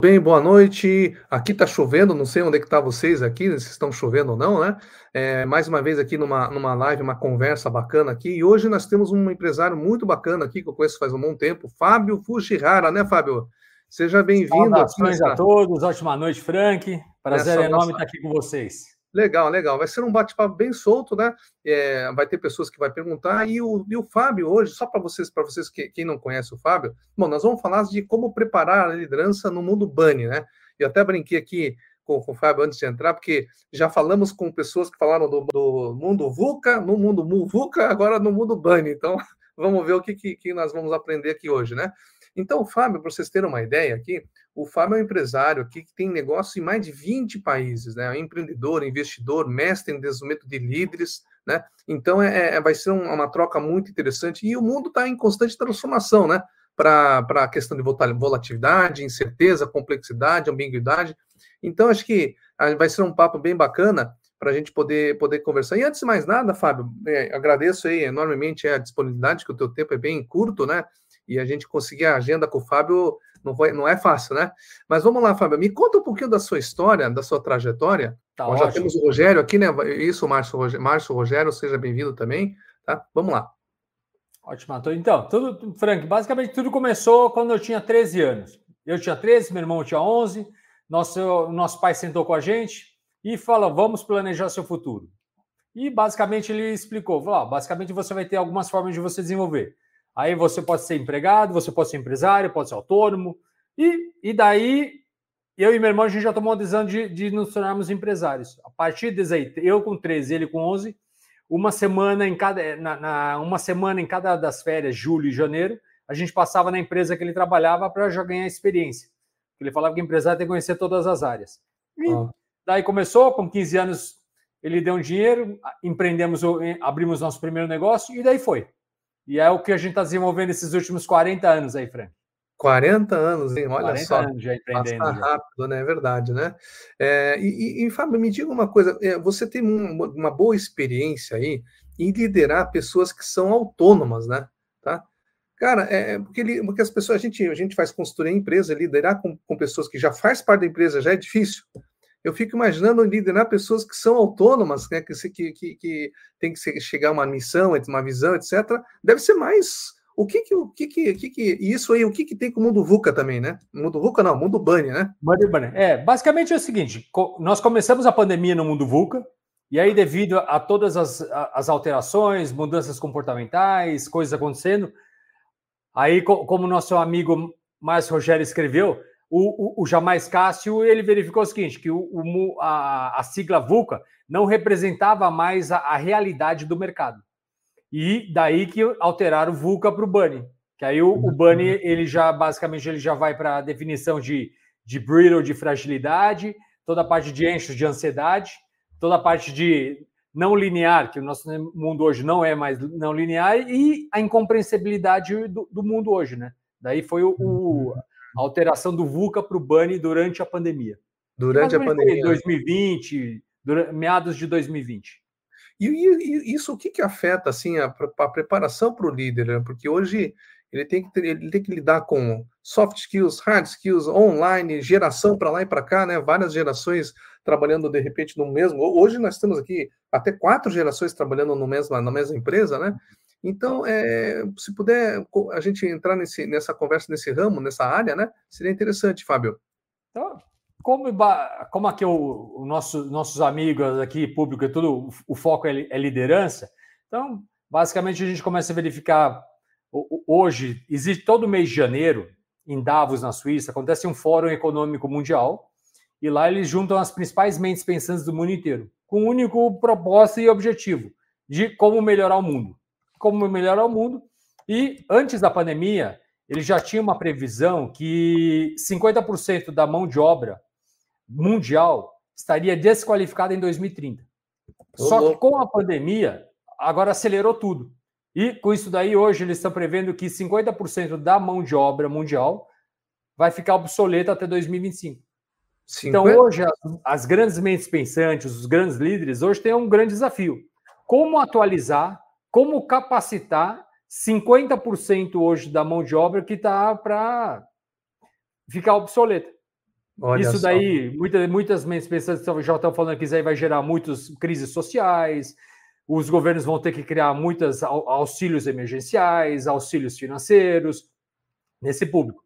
Bem, boa noite. Aqui está chovendo, não sei onde é que tá vocês aqui, se estão chovendo ou não, né? É, mais uma vez aqui numa, numa live, uma conversa bacana aqui. E hoje nós temos um empresário muito bacana aqui, que eu conheço faz um bom tempo, Fábio Fujihara, né, Fábio? Seja bem-vindo. Saudações a todos, ótima noite, Frank. Prazer enorme estar aqui com vocês. Legal, legal. Vai ser um bate-papo bem solto, né? É, vai ter pessoas que vai perguntar. E o, e o Fábio, hoje, só para vocês, para vocês que quem não conhece o Fábio, bom, nós vamos falar de como preparar a liderança no mundo Bunny, né? Eu até brinquei aqui com, com, o Fábio antes de entrar, porque já falamos com pessoas que falaram do, do mundo VUCA, no mundo VUCA, agora no mundo Bunny. Então, vamos ver o que, que, que nós vamos aprender aqui hoje, né? Então, Fábio, para vocês terem uma ideia aqui, o Fábio é um empresário aqui que tem negócio em mais de 20 países, né? É um empreendedor, investidor, mestre em desenvolvimento de líderes, né? Então, é, é vai ser uma troca muito interessante e o mundo está em constante transformação, né? Para a questão de volatilidade, incerteza, complexidade, ambiguidade. Então, acho que ah, vai ser um papo bem bacana para a gente poder, poder conversar. E antes de mais nada, Fábio, é, agradeço aí enormemente a disponibilidade, que o teu tempo é bem curto, né? e a gente conseguir a agenda com o Fábio não, foi, não é fácil, né? Mas vamos lá, Fábio, me conta um pouquinho da sua história, da sua trajetória. Tá Nós já temos o Rogério aqui, né? Isso, Márcio, Márcio Rogério, seja bem-vindo também, tá? Vamos lá. Ótimo. Então, tudo, Frank, basicamente tudo começou quando eu tinha 13 anos. Eu tinha 13, meu irmão tinha 11, nosso, nosso pai sentou com a gente e falou, vamos planejar seu futuro. E basicamente ele explicou, falou, basicamente você vai ter algumas formas de você desenvolver. Aí você pode ser empregado, você pode ser empresário, pode ser autônomo. E, e daí, eu e meu irmão, a gente já tomou a decisão de, de nos tornarmos empresários. A partir desse aí, eu com 13, ele com 11, uma semana em cada, na, na, uma semana em cada das férias, julho e janeiro, a gente passava na empresa que ele trabalhava para já ganhar experiência. Ele falava que empresário tem que conhecer todas as áreas. E ah. daí começou, com 15 anos, ele deu um dinheiro, empreendemos, abrimos nosso primeiro negócio e daí foi. E é o que a gente está desenvolvendo esses últimos 40 anos aí, Frank. 40 anos, hein? Olha 40 só. anos já empreendendo. Passa rápido, né? É verdade, né? É, e, e, Fábio, me diga uma coisa: é, você tem uma, uma, boa experiência aí em liderar pessoas que são autônomas, né? Tá? Cara, é, é porque, ele, porque as pessoas, a gente, a gente faz consultoria em empresa, liderar com, com pessoas que já faz parte da empresa já é difícil eu fico imaginando liderar pessoas que são autônomas, né, que, que, que, que tem que chegar a uma missão, uma visão, etc. Deve ser mais. O que que, o que, que, que, que isso aí, o que, que tem com o mundo VUCA também, né? Mundo VUCA não, mundo Bunny, né? Mundo. É, basicamente é o seguinte: nós começamos a pandemia no mundo VUCA, e aí, devido a todas as, as alterações, mudanças comportamentais, coisas acontecendo, aí, como nosso amigo Márcio Rogério escreveu, o, o, o Jamais Cássio ele verificou o seguinte: que o, o a, a, sigla VUCA não representava mais a, a, realidade do mercado. E daí que alteraram o VUCA para o Bunny. Que aí o, o Bunny ele já basicamente ele já vai para a definição de, de brittle, de fragilidade, toda a parte de eixos de ansiedade, toda a parte de não linear, que o nosso mundo hoje não é mais não linear, e a incompreensibilidade do, do mundo hoje, né? Daí foi o, o uhum a alteração do VUCA para o BANI durante a pandemia. Durante a pandemia. 2020, durante, meados de 2020. E, e, e, isso o que, que afeta assim a, a preparação para o líder? Né? Porque hoje ele tem, que ter, ele tem que lidar com soft skills, hard skills, online, geração para lá e para cá, né? Várias gerações trabalhando de repente no mesmo. Hoje nós temos aqui até quatro gerações trabalhando no mesmo, na mesma empresa, né? Então, é, se puder a gente entrar nesse, nessa conversa, nesse ramo, nessa área, né? Seria interessante, Fábio. Então, como, como aqui o, o nosso, nossos amigos aqui, público e tudo, o, foco é, é liderança, então, basicamente, a gente começa a verificar. Hoje, existe todo mês de janeiro, em Davos, na Suíça, acontece um fórum econômico mundial, e lá eles juntam as principais mentes pensantes do mundo inteiro, com um único propósito e objetivo de como melhorar o mundo como melhorar o mundo. E antes da pandemia, ele já tinha uma previsão que 50% da mão de obra mundial estaria desqualificada em 2030. Só que com a pandemia, agora acelerou tudo. E com isso daí, hoje eles estão prevendo que 50% da mão de obra mundial vai ficar obsoleta até 2025. 50? Então, hoje, as, as grandes mentes pensantes, os grandes líderes, hoje têm um grande desafio. Como atualizar como capacitar 50% hoje da mão de obra que está para ficar obsoleta. Olha isso daí, muitas, muitas pensando já estão falando que isso aí vai gerar muitas crises sociais, os governos vão ter que criar muitos auxílios emergenciais, auxílios financeiros nesse público.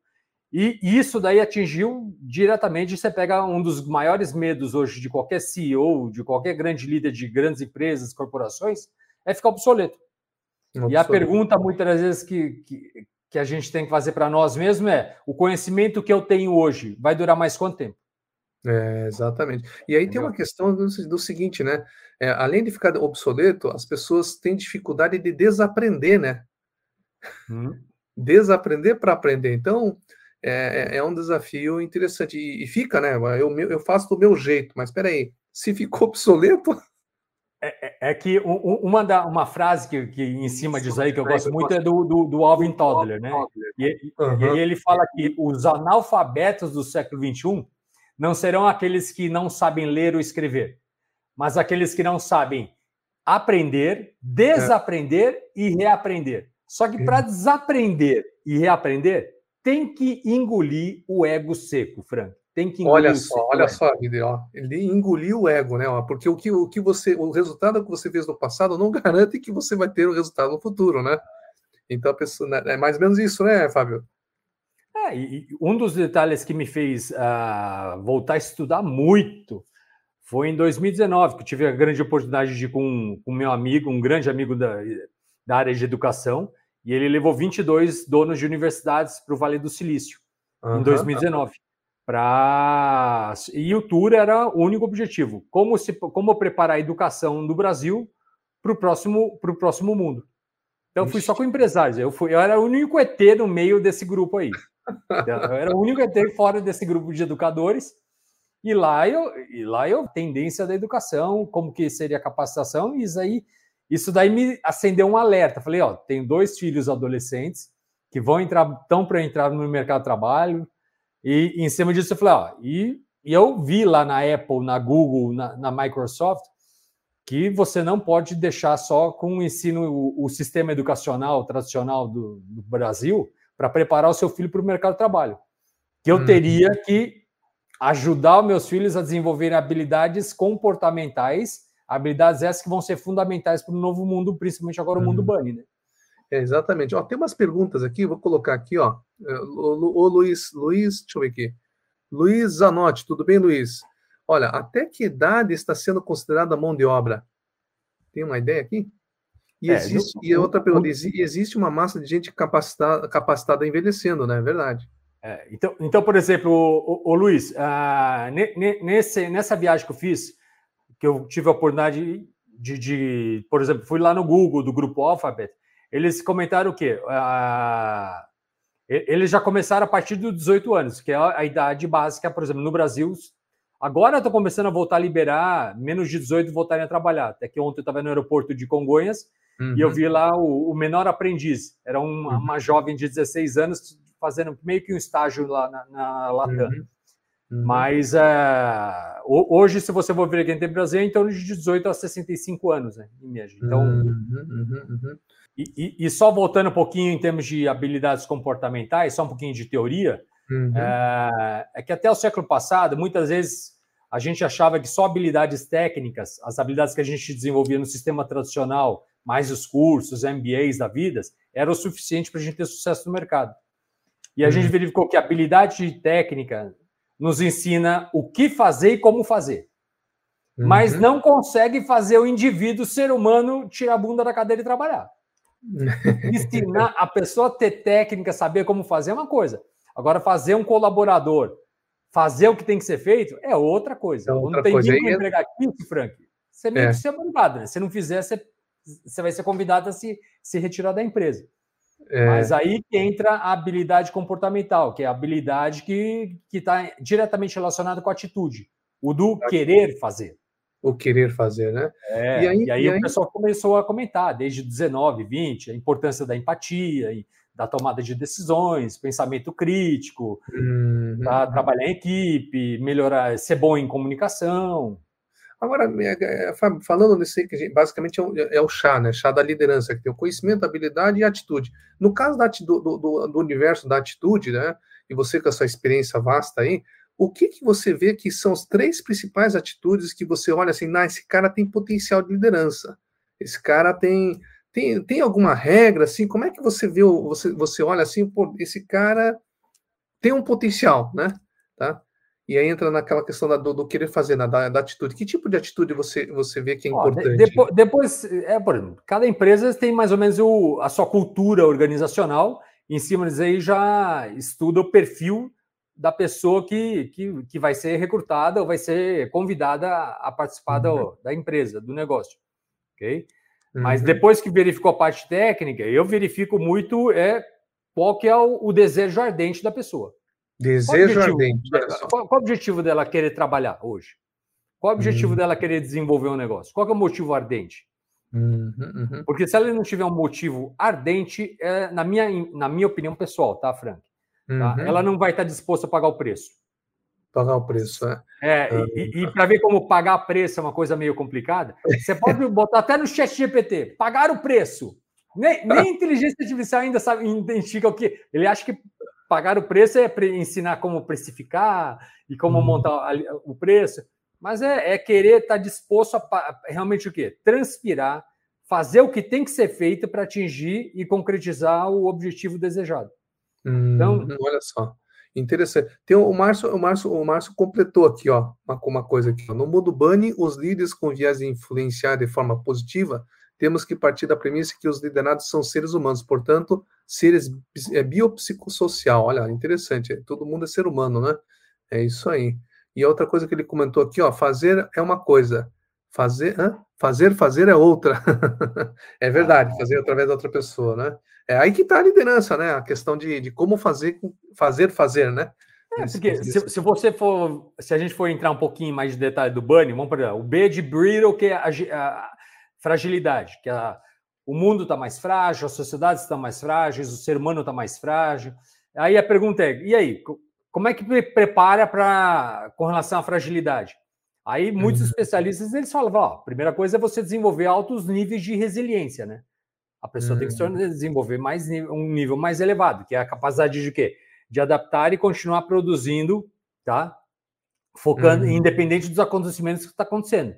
E isso daí atingiu diretamente. Você pega um dos maiores medos hoje de qualquer CEO, de qualquer grande líder de grandes empresas, corporações, é ficar obsoleto. obsoleto. E a pergunta, muitas vezes, que, que, que a gente tem que fazer para nós mesmos é: o conhecimento que eu tenho hoje vai durar mais quanto tempo? É, exatamente. E aí Entendeu? tem uma questão do, do seguinte, né? É, além de ficar obsoleto, as pessoas têm dificuldade de desaprender, né? Hum. Desaprender para aprender. Então, é, é, é um desafio interessante. E, e, fica, né? Eu, eu faço do meu jeito, mas espera aí, se ficou obsoleto. É, que uma, da, uma frase que, que em cima disso aí que eu gosto muito é do, do, do Alvin Toddler, né? E, uhum. e ele fala que os analfabetos do século XXI não serão aqueles que não sabem ler ou escrever, mas aqueles que não sabem aprender, desaprender e reaprender. Só que para desaprender e reaprender, tem que engolir o ego seco, Frank. Tem que olha só, olha ego. só, ó, ele engoliu o ego, né? Ó, porque o que, o que você, o resultado que você fez no passado não garante que você vai ter o resultado no futuro, né? Então a pessoa né, é mais ou menos isso, né, Fábio? É, e um dos detalhes que me fez uh, voltar a estudar muito foi em 2019, que eu tive a grande oportunidade de ir com, com meu amigo, um grande amigo da, da área de educação, e ele levou 22 donos de universidades para o Vale do Silício uhum. em 2019. Pra... E o tour era o único objetivo: como, se, como preparar a educação do Brasil para o próximo, próximo mundo. Então, eu fui só com empresários. Eu, fui, eu era o único ET no meio desse grupo aí. Então, eu era o único ET fora desse grupo de educadores. E lá eu, e lá eu tendência da educação, como que seria a capacitação, e isso aí isso daí me acendeu um alerta. Falei, ó, tenho dois filhos adolescentes que vão entrar, estão para entrar no mercado de trabalho. E, em cima disso eu falei, ó, e, e eu vi lá na Apple, na Google, na, na Microsoft, que você não pode deixar só com o ensino, o, o sistema educacional tradicional do, do Brasil para preparar o seu filho para o mercado de trabalho. Que eu hum. teria que ajudar os meus filhos a desenvolverem habilidades comportamentais habilidades essas que vão ser fundamentais para o novo mundo, principalmente agora o mundo uhum. bunny, né? É, exatamente. Ó, tem umas perguntas aqui, vou colocar aqui, ó. É, ô, Luiz, Luiz, deixa eu ver aqui. Luiz Zanotti, tudo bem, Luiz? Olha, até que idade está sendo considerada mão de obra? Tem uma ideia aqui? E, é, existe, no, e outra pergunta, existe uma massa de gente capacitada, capacitada envelhecendo, né? É verdade. É, então, então, por exemplo, o, o, o Luiz, ah, nesse, nessa viagem que eu fiz, que eu tive a oportunidade de, de, por exemplo, fui lá no Google do grupo Alphabet, eles comentaram o quê? Ah, eles já começaram a partir dos 18 anos, que é a idade básica, por exemplo, no Brasil. Agora estou começando a voltar a liberar menos de 18 voltarem a trabalhar. Até que ontem eu estava no aeroporto de Congonhas uhum. e eu uhum. vi lá o, o menor aprendiz. Era uma, uhum. uma, jovem de 16 anos fazendo meio que um estágio lá na, na Latam. Uhum. Uhum. Mas uh, hoje, se você for ver aqui no Brasil, é em torno de 18 a 65 anos, né, em média. Então, uhum, uhum, uhum. E, e, e, só voltando um pouquinho em termos de habilidades comportamentais, só um pouquinho de teoria, é, é que até o século passado, muitas vezes a gente achava que só habilidades técnicas, as habilidades que a gente desenvolvia no sistema tradicional, mais os cursos, MBAs da vida, era o suficiente para a gente ter sucesso no mercado. E a gente uhum. verificou que a habilidade técnica nos ensina o que fazer e como fazer. Uhum. Mas não consegue fazer o indivíduo, ser humano, tirar a bunda da cadeira e trabalhar. Ensinar a pessoa a ter técnica, saber como fazer é uma coisa. Agora, fazer um colaborador, fazer o que tem que ser feito, é outra coisa. É outra não tem coisa. ninguém para entregar aqui, Frank, você meio é. que ser obrigado, né? Se não fizer, você, você vai ser convidado a se, se retirar da empresa. É... Mas aí que entra a habilidade comportamental, que é a habilidade que está diretamente relacionada com a atitude, o do querer fazer. O querer fazer, né? É, e aí, e aí, e aí o pessoal começou a comentar, desde 19, 20, a importância da empatia, da tomada de decisões, pensamento crítico, uhum. trabalhar em equipe, melhorar, ser bom em comunicação. Agora, é, é, falando nesse basicamente é o, é o, chá, né? Chá da liderança, que tem o conhecimento, habilidade e atitude. No caso da, do, do, do, universo da atitude, né? E você com essa experiência vasta aí, o que, que você vê que são as três principais atitudes que você olha assim, nah, esse cara tem potencial de liderança, esse cara tem tem, tem alguma regra assim? Como é que você vê você você olha assim, pô, esse cara tem um potencial, né? Tá? E aí entra naquela questão da, do, do, querer fazer, né, da, da, atitude. Que tipo de atitude você, você vê que é importante? depois, depois, é, por exemplo, cada empresa tem mais ou menos o, a sua cultura organizacional. Em cima disso aí já estuda o perfil da pessoa que, que, que vai ser recrutada ou vai ser convidada a participar uhum. do, da empresa, do negócio. Ok? Uhum. Mas depois que verificou a parte técnica, eu verifico muito é, qual que é o, o desejo ardente da pessoa. Desejo qual ardente. Qual, qual, o objetivo dela querer trabalhar hoje? Qual o objetivo uhum. dela querer desenvolver um negócio? Qual é o motivo ardente? Uhum, uhum. Porque se ela não tiver um motivo ardente, é, na, minha, na minha opinião pessoal, tá, Frank? Tá? Uhum. Ela não vai estar disposta a pagar o preço. Pagar o preço, é. é uhum. E, e para ver como pagar preço é uma coisa meio complicada, você pode botar até no chat GPT, pagar o preço. Nem, nem inteligência artificial ainda sabe, identifica o que. Ele acha que pagar o preço é ensinar como precificar e como uhum. montar o preço, mas é, é querer estar disposto a realmente o quê? Transpirar, fazer o que tem que ser feito para atingir e concretizar o objetivo desejado. Hum, então, olha só. Interessante. Tem o Márcio, o Márcio, o Márcio completou aqui, ó, uma, uma coisa aqui. Ó. No mundo Bunny, os líderes com viés de influenciar de forma positiva, temos que partir da premissa que os liderados são seres humanos, portanto, seres é biopsicossocial. Olha, interessante. Todo mundo é ser humano, né? É isso aí. E outra coisa que ele comentou aqui, ó, fazer é uma coisa, fazer, hã? fazer, fazer é outra. é verdade, fazer através da outra pessoa, né? É aí que está a liderança, né? A questão de, de como fazer, fazer, fazer, né? É, porque se, se, você for, se a gente for entrar um pouquinho mais de detalhe do Bunny, vamos para o B de Brittle, que é a, a fragilidade, que a, o mundo está mais frágil, as sociedades estão mais frágeis, o ser humano está mais frágil. Aí a pergunta é: e aí, como é que prepara para com relação à fragilidade? Aí muitos uhum. especialistas eles falam: ó, a primeira coisa é você desenvolver altos níveis de resiliência, né? A pessoa tem que uhum. desenvolver mais um nível mais elevado, que é a capacidade de quê? De adaptar e continuar produzindo, tá? Focando, uhum. independente dos acontecimentos que está acontecendo.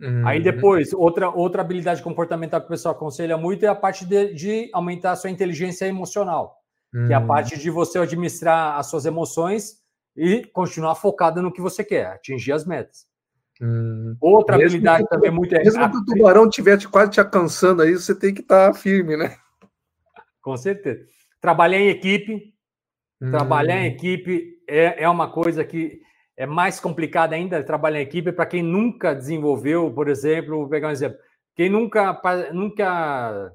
Uhum. Aí depois, outra, outra habilidade comportamental que o pessoal aconselha muito é a parte de, de aumentar a sua inteligência emocional, uhum. que é a parte de você administrar as suas emoções e continuar focado no que você quer, atingir as metas. Uhum. Outra mesmo habilidade que, também muito é. Mesmo que o tubarão estiver quase te alcançando aí, você tem que estar tá firme, né? Com certeza. Trabalhar em equipe. Trabalhar em hum. equipe é, é uma coisa que é mais complicado ainda trabalhar em equipe para quem nunca desenvolveu, por exemplo, vou pegar um exemplo, quem nunca, nunca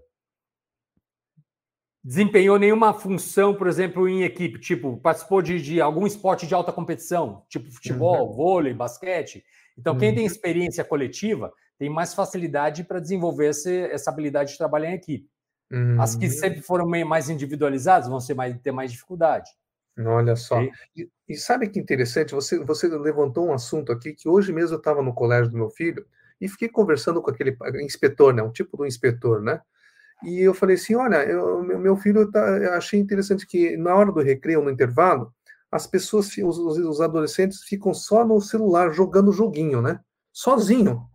desempenhou nenhuma função, por exemplo, em equipe, tipo, participou de, de algum esporte de alta competição, tipo futebol, uhum. vôlei, basquete. Então, quem tem uhum. experiência coletiva tem mais facilidade para desenvolver essa, essa habilidade de trabalhar em equipe. Uhum. As que uhum. sempre foram mais individualizadas vão ser mais, ter mais dificuldade. Olha só. E, e, sabe que interessante? Você, você levantou um assunto aqui que hoje mesmo eu estava no colégio do meu filho e fiquei conversando com aquele inspetor, né? Um tipo do inspetor, né? E eu falei assim: olha, eu, meu filho tá, eu achei interessante que na hora do recreio, no intervalo, as pessoas, os, os adolescentes ficam só no celular jogando joguinho, né? Sozinho.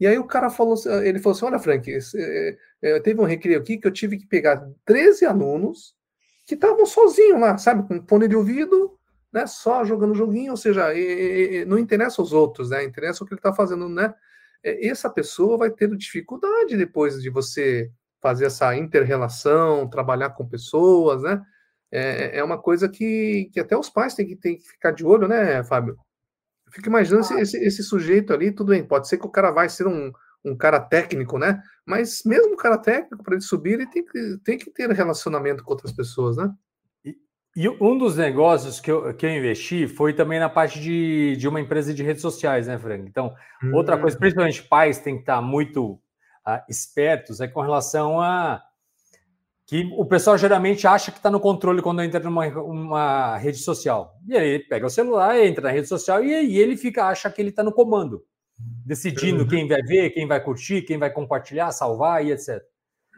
E aí o cara falou, ele falou assim: olha, Frank, é, é, teve um recreio aqui que eu tive que pegar 13 alunos que estavam sozinhos lá, sabe, com fone de ouvido, né, só jogando joguinho, ou seja, e, e, não interessa os outros, né, interessa o que ele está fazendo, né, essa pessoa vai ter dificuldade depois de você fazer essa inter-relação, trabalhar com pessoas, né, é, é uma coisa que, que até os pais têm que, têm que ficar de olho, né, Fábio? Fica imaginando ah. esse, esse sujeito ali, tudo bem, pode ser que o cara vai ser um, um cara técnico, né? Mas mesmo o cara técnico, para ele subir, ele tem que, tem que ter relacionamento com outras pessoas, né? E, um dos negócios que eu, que eu investi foi também na parte de, de uma empresa de redes sociais, né, Frank? Então, hum. outra coisa, principalmente pais têm que estar muito uh, espertos, é com relação a que o pessoal geralmente acha que está no controle quando entra numa uma rede social. E aí ele pega o celular, entra na rede social e, e ele fica acha que ele está no comando. decidindo uhum. quem vai ver, quem vai curtir, quem vai compartilhar, salvar e etc.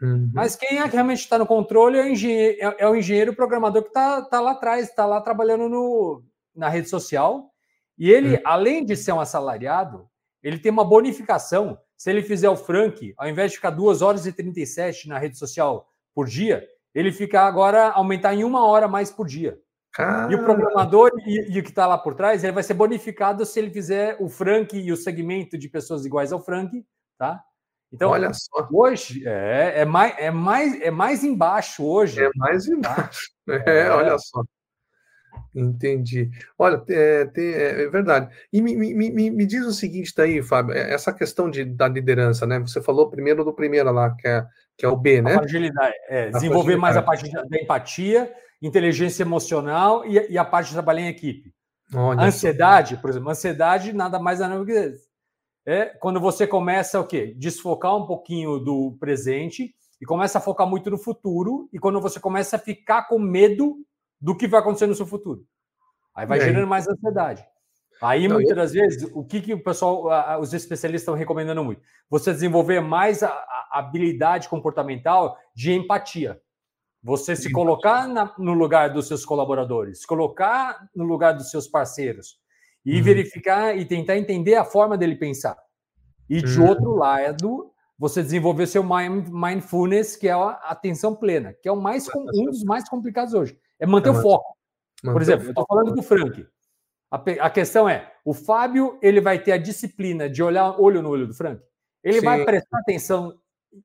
Uhum. Mas quem é que realmente está no controle é o engenheiro, é, é o engenheiro programador que está tá lá atrás, está lá trabalhando no, na rede social. E ele, uhum. além de ser um assalariado, ele tem uma bonificação. Se ele fizer o Frank, ao invés de ficar 2 horas e 37 na rede social por dia, ele fica agora aumentar em uma hora mais por dia. Caramba. E o programador e, e o que está lá por trás, ele vai ser bonificado se ele fizer o Frank e o segmento de pessoas iguais ao Frank, tá? Então, Olha só. hoje é, é, mais, é, mais, é mais embaixo hoje. É mais embaixo. Tá? É, é, olha só. Entendi. Olha, é, é, é verdade. E me, me, me, me, diz o seguinte daí, Fábio, é, essa questão de, da liderança, né? Você falou primeiro do primeiro lá, que é, que é o B, né? A fragilidade, é, desenvolver fragilidade. mais a parte da empatia, inteligência emocional e, e a parte de trabalhar em equipe. Olha ansiedade, por exemplo, ansiedade nada mais nada do que é quando você começa o quê? Desfocar um pouquinho do presente e começa a focar muito no futuro, e quando você começa a ficar com medo do que vai acontecer no seu futuro. Aí vai gerando mais ansiedade. Aí, Não, muitas das vezes, o que, que o pessoal, os especialistas estão recomendando muito? Você desenvolver mais a, a habilidade comportamental de empatia. Você se colocar na, no lugar dos seus colaboradores, se colocar no lugar dos seus parceiros e uhum. verificar e tentar entender a forma dele pensar. E de uhum. outro lado, você desenvolver seu mindfulness, que é a atenção plena, que é o mais, um dos mais complicados hoje. É manter é o foco. Manter Por exemplo, eu estou falando do Frank. A, a, questão é: o Fábio ele vai ter a disciplina de olhar olho no olho do Frank? Ele Sim. vai prestar atenção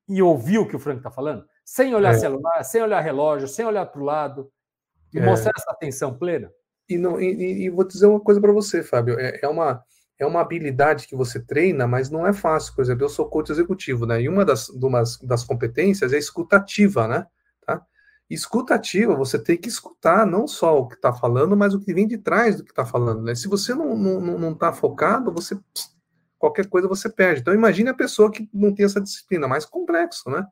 e ouvir o que o Frank está falando? sem olhar é. celular, sem olhar relógio, sem olhar para o lado, e é. mostrar essa atenção plena. E, não, e, e vou dizer uma coisa para você, Fábio, é, é, uma, é uma habilidade que você treina, mas não é fácil. Por exemplo, eu sou coach executivo, né? E uma das, umas, das competências é escutativa, né? Tá? Escutativa, você tem que escutar não só o que está falando, mas o que vem de trás do que está falando, né? Se você não está não, não tá focado, você qualquer coisa você perde. Então imagine a pessoa que não tem essa disciplina, mais complexo, né?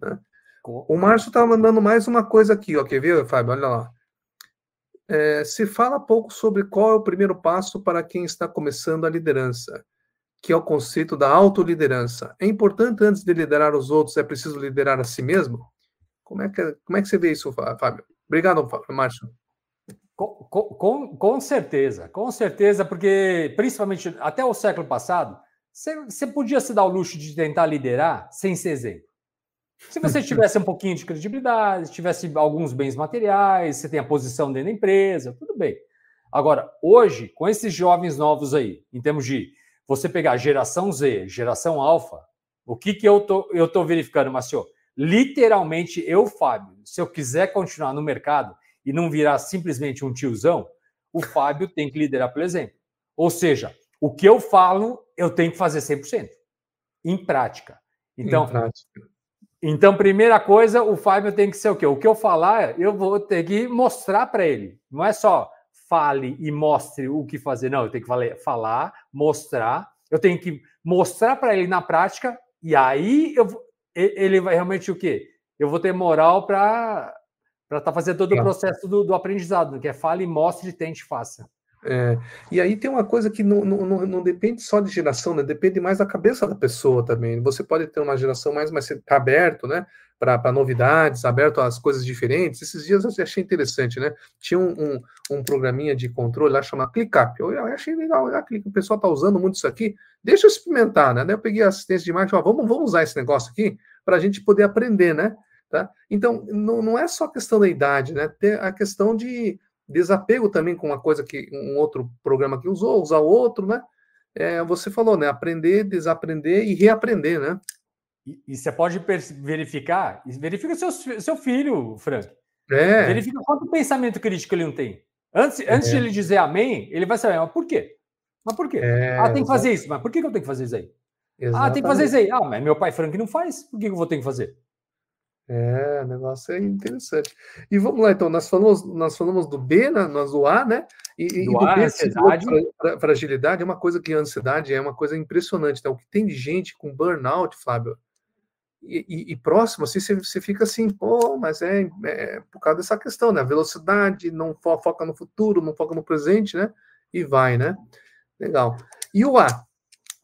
né? O Márcio está mandando mais uma coisa aqui, ó. Quer ver, Fábio? Olha lá. É, se fala pouco sobre qual é o primeiro passo para quem está começando a liderança, que é o conceito da autoliderança. É importante, antes de liderar os outros, é preciso liderar a si mesmo? Como é que, como é que você vê isso, Fábio? Obrigado, Márcio. Com, com, com certeza, com certeza, porque principalmente até o século passado, você, você podia se dar o luxo de tentar liderar sem ser exemplo. Se você tivesse um pouquinho de credibilidade, tivesse alguns bens materiais, você tem a posição dentro da empresa, tudo bem. Agora, hoje, com esses jovens novos aí, em termos de você pegar geração Z, geração alfa, o que, que eu tô, eu tô verificando, Marcio? Literalmente, eu, Fábio, se eu quiser continuar no mercado e não virar simplesmente um tiozão, o Fábio tem que liderar pelo exemplo. Ou seja, o que eu falo, eu tenho que fazer 100%, em prática. Então, em prática. Então, primeira coisa, o Fábio tem que ser o quê? O que eu falar, eu vou ter que mostrar para ele. Não é só fale e mostre o que fazer. Não, eu tenho que falar, mostrar. Eu tenho que mostrar para ele na prática e aí eu, ele vai realmente o quê? Eu vou ter moral para estar tá fazendo todo o processo do, do aprendizado, que é fale, mostre, tente, faça. É, e aí tem uma coisa que não, não, não, depende só de geração, né? Depende mais da cabeça da pessoa também. Você pode ter uma geração mais, mais aberto, né? Para novidades, aberto às coisas diferentes. Esses dias eu achei interessante, né? Tinha um, um, um programinha de controle lá chamado ClickUp. Eu, eu achei legal, o pessoal está usando muito isso aqui. Deixa eu experimentar, né? Eu peguei a assistência de marketing, ó, vamos, vamos usar esse negócio aqui para a gente poder aprender, né? Tá? Então, não, não é só questão da idade, né? Ter a questão de desapego também com uma coisa que um outro programa que usou, usar outro, né? É, você falou, né? Aprender, desaprender e reaprender, né? E, e você pode verificar, verifica seu, seu filho, Frank. É. Verifica quanto pensamento crítico ele não tem. Antes, é. antes de ele dizer amém, ele vai saber, mas por quê? Mas por quê? É, ah, tem que fazer isso, mas por que, eu tenho que fazer isso aí? Exatamente. Ah, tem que fazer isso aí. Ah, mas meu pai Frank não faz, por que eu vou ter que fazer? É, o negócio é interessante. E vamos lá, então, nós falamos, nós falamos do B, né, nós do A, né? E do, e do A, B, ansiedade. fragilidade é uma coisa que a ansiedade é uma coisa impressionante. Então, o que tem de gente com burnout, Flávio, e, e, e próximo, assim, você, você, fica assim, pô, mas é, é, por causa dessa questão, né? Velocidade, não fo foca no futuro, não foca no presente, né? E vai, né? Legal. E o A?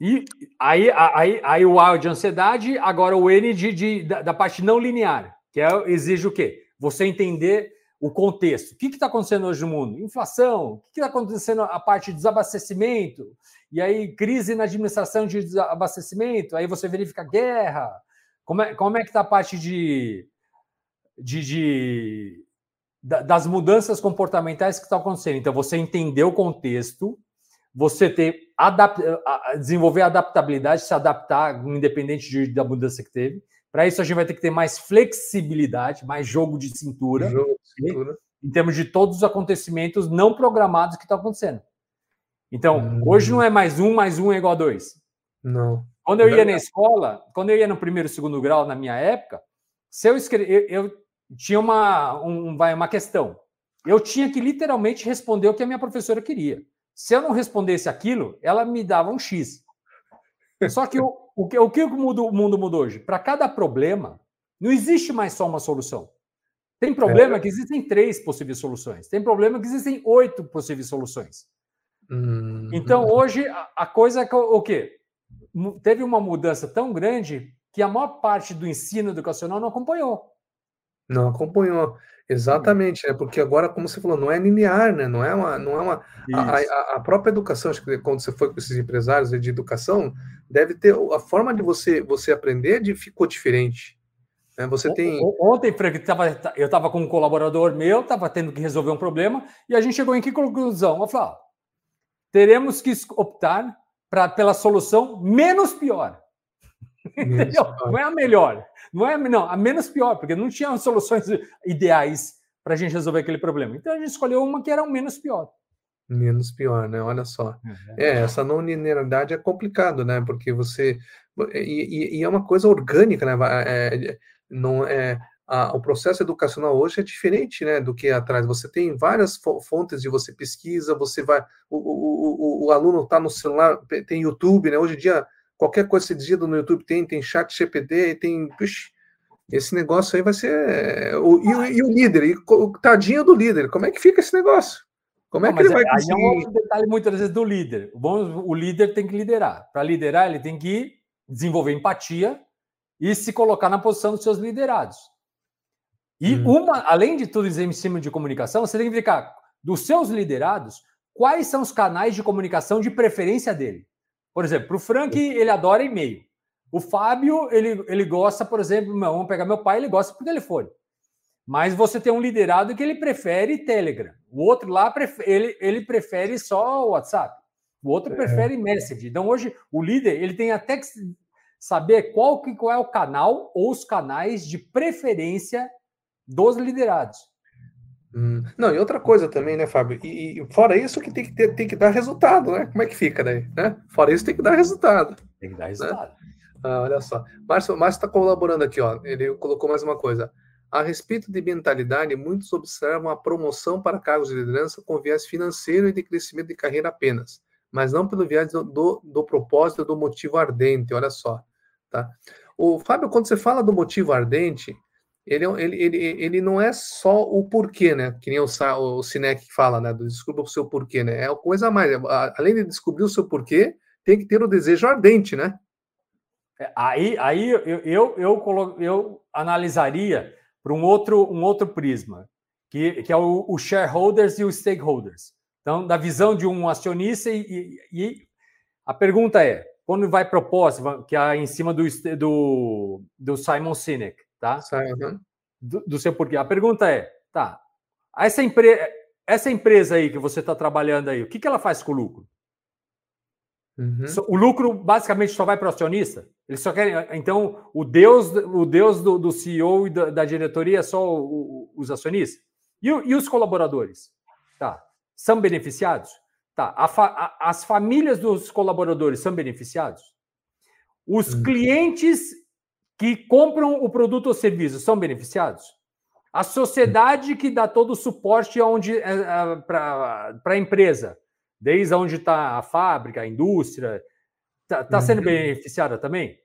E aí, aí, aí o A de ansiedade, agora o N de, de da, da, parte não linear, que é, exige o quê? Você entender o contexto. O que está acontecendo hoje no mundo? Inflação. O que está acontecendo a parte de desabastecimento? E aí, crise na administração de desabastecimento. Aí você verifica guerra. Como é, como é que está a parte de, de, de das mudanças comportamentais que estão acontecendo? Então, você entender o contexto, você ter adapt, desenvolver adaptabilidade, se adaptar, independente de, da mudança que teve. Para isso, a gente vai ter que ter mais flexibilidade, mais jogo de cintura, jogo de cintura. em termos de todos os acontecimentos não programados que estão acontecendo. Então, hum. hoje não é mais um, mais um é igual a dois. Não. Quando eu ia na escola, quando eu ia no primeiro e segundo grau, na minha época, se eu escrever, eu, eu tinha uma, um, uma questão. Eu tinha que literalmente responder o que a minha professora queria. Se eu não respondesse aquilo, ela me dava um X. Só que o, o, que, o que o mundo, o mundo mudou hoje? Para cada problema, não existe mais só uma solução. Tem problema é. que existem três possíveis soluções. Tem problema que existem oito possíveis soluções. Hum. Então, hoje, a, a coisa é que, o quê? Teve uma mudança tão grande que a maior parte do ensino educacional não acompanhou. Não acompanhou. Exatamente, é porque agora, como você falou, não é linear, né? Não é uma, não é uma a, a, própria educação, acho que quando você foi com esses empresários de educação, deve ter a forma de você você aprender de, ficou diferente. Né? Você tem ontem, Frank, eu estava com um colaborador meu, estava tendo que resolver um problema e a gente chegou em que conclusão? Eu falei, ó, teremos que optar pra, pela solução menos pior. Não é a melhor. Não é não, a menos pior, porque não tinha soluções ideais para a gente resolver aquele problema. Então a gente escolheu uma que era o menos pior. Menos pior, né? Olha só. Uhum. É, essa não linearidade é complicado, né? Porque você. E, e, e é uma coisa orgânica, né? É, não é. A, o processo educacional hoje é diferente né, do que atrás. Você tem várias fontes de você pesquisa, você vai. O, o, o, o aluno está no celular, tem YouTube, né? Hoje em dia Qualquer coisa que você no YouTube tem, tem chat GPD, tem. Puxa, esse negócio aí vai ser. O, e, o, e o líder, e o tadinho do líder, como é que fica esse negócio? Como é Não, que ele vai conseguir? Aí é um outro detalhe muitas vezes do líder. O, o líder tem que liderar. Para liderar, ele tem que desenvolver empatia e se colocar na posição dos seus liderados. E hum. uma, além de tudo isso em cima de comunicação, você tem que verificar dos seus liderados quais são os canais de comunicação de preferência dele. Por exemplo, para o Frank, ele adora e-mail. O Fábio, ele, ele gosta, por exemplo, vamos pegar meu pai, ele gosta por telefone. Mas você tem um liderado que ele prefere Telegram. O outro lá, ele, ele prefere só o WhatsApp. O outro é. prefere Message. Então, hoje, o líder, ele tem até que saber qual, qual é o canal ou os canais de preferência dos liderados. Hum. Não, e outra coisa também, né, Fábio? E, e, fora isso que tem que, ter, tem que dar resultado, né? Como é que fica daí? Né? Fora isso tem que dar resultado. Tem que dar né? resultado. Né? Ah, olha só. Márcio está colaborando aqui, ó. Ele colocou mais uma coisa. A respeito de mentalidade, muitos observam a promoção para cargos de liderança com viés financeiro e de crescimento de carreira apenas, mas não pelo viés do, do, do propósito, do motivo ardente. Olha só. Tá? O Fábio, quando você fala do motivo ardente, ele, é ele, ele, ele não é só o porquê, né? Que nem o, o Sinek fala, né? Descubra o seu porquê, né? É coisa a mais. É, além de descobrir o seu porquê, tem que ter o desejo ardente, né? É, aí, aí eu, eu, eu, colo, eu analisaria para um outro, um outro prisma, que, que é o, o shareholders e os stakeholders. Então, da visão de um acionista, e, e, e a pergunta é: quando vai propósito, que é em cima do, do, do Simon Sinek, tá? Uhum. Do, do, seu porquê. A pergunta é, tá? Essa, empre essa empresa aí que você está trabalhando aí, o que, que ela faz com o lucro? Uhum. O lucro basicamente só vai para o acionista? Eles só querem. Então, o Deus, o Deus do, do CEO e da, da diretoria é só o, o, os acionistas? E, e, os colaboradores? Tá. São beneficiados? Tá. A a, as famílias dos colaboradores são beneficiados? Os uhum. clientes que compram o produto ou serviço são beneficiados? A sociedade que dá todo o suporte é, é, para a empresa, desde onde está a fábrica, a indústria, está tá sendo uhum. beneficiada também?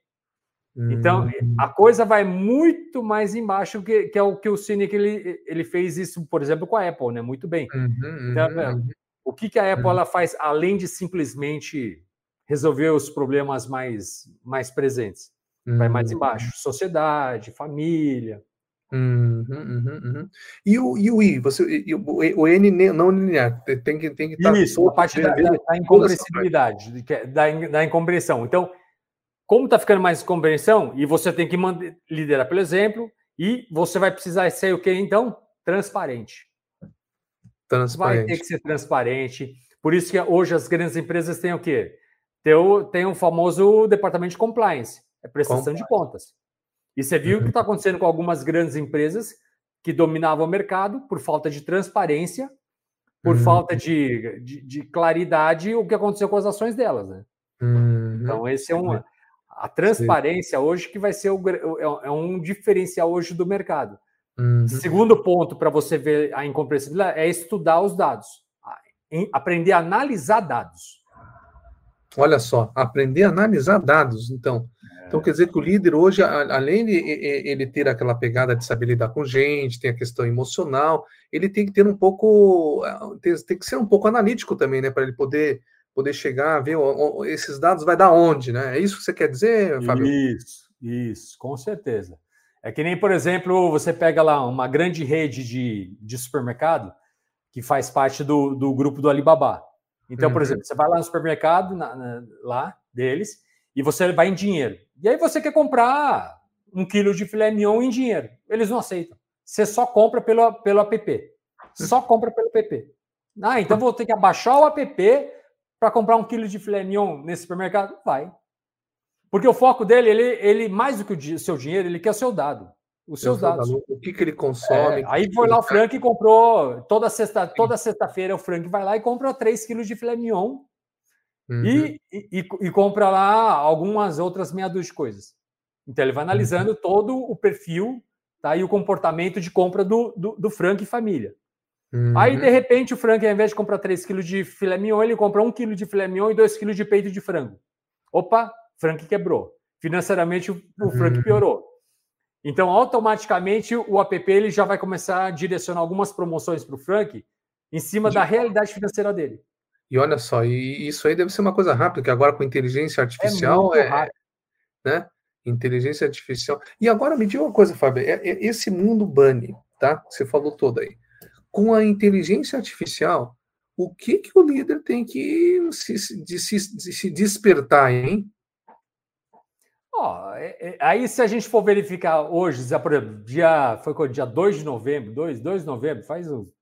Então, uhum. a coisa vai muito mais embaixo, que, que é o que o Cynic ele, ele fez isso, por exemplo, com a Apple, né? Muito bem. Uhum, então, uhum. o que, que a Apple ela faz além de simplesmente resolver os problemas mais, mais presentes. Vai mais embaixo. Uhum. Sociedade, família. Uhum, uhum, uhum. E, o, e o I, você, e o, o N não linear, tem que, tem que estar. Tá Isso, a parte da, da, da incompreensibilidade, da, da incompreensão. Então, como está ficando mais compreensão, e você tem que manter, liderar pelo exemplo, e você vai precisar ser o que então? Transparente. Transparente. Vai ter que ser transparente. Por isso que hoje as grandes empresas têm o quê? Tem o, tem o famoso departamento de compliance, é prestação de contas. E você viu o que está acontecendo com algumas grandes empresas que dominavam o mercado por falta de transparência, por uhum. falta de, de, de, claridade, o que aconteceu com as ações delas, né? Uhum. Então, esse é um. A transparência Sim. hoje que vai ser o, é, é um diferencial hoje do mercado. Uhum. Segundo ponto para você ver a incompreensibilidade é estudar os dados, aprender a analisar dados. Olha só, aprender a analisar dados. Então, então, quer dizer que o líder hoje, além de ele ter aquela pegada de saber lidar com gente, tem a questão emocional, ele tem que ter um pouco, tem, tem que ser um pouco analítico também, né, para ele poder poder chegar, ver esses dados vai dar onde, né? É isso que você quer dizer, Fábio? Isso, isso, com certeza. É que nem, por exemplo, você pega lá uma grande rede de, de supermercado que faz parte do, do grupo do Alibaba. Então, uhum. por exemplo, você vai lá no supermercado, na, na, lá deles, e você vai em dinheiro. E aí você quer comprar um quilo de filé mignon em dinheiro. Eles não aceitam. Você só compra pelo, pelo app. Só compra pelo app. Ah, então vou ter que abaixar o app para comprar um quilo de filé mignon nesse supermercado? Vai. Porque o foco dele, ele, ele mais do que o seu dinheiro, ele quer o seu dado. Os seus dados. O que, que ele consome. É, aí foi lá o Frank e comprou. Toda sexta, toda sexta-feira o Frank vai lá e compra 3 quilos de filé mignon Uhum. E, e, e, compra lá algumas outras meia dúzia de coisas. Então ele vai uhum. analisando uhum. todo o perfil tá, e o comportamento de compra do, do, do Frank e família. Uhum. Aí, de repente, o Frank, ao invés de comprar 3 kg de filé mignon, ele compra 1 kg de filé mignon e 2 kg de peito de frango. Opa, Frank quebrou. Financeiramente, o, o Frank uhum. piorou. Então, automaticamente, o app ele já vai começar a direcionar algumas promoções para o Frank em cima da realidade financeira dele. E olha só, e isso aí deve ser uma coisa rápida, que agora com inteligência é artificial é, é né? Inteligência artificial. E agora me diga uma coisa, Fábio, é, é esse mundo bunny, tá? Você falou todo aí. Com a inteligência artificial, o que que o líder tem que se, de, se, de se despertar, hein? Oh, é, aí, se a gente for verificar hoje, por exemplo, dia, foi dia 2 de novembro, 2, 2 de novembro, faz uns,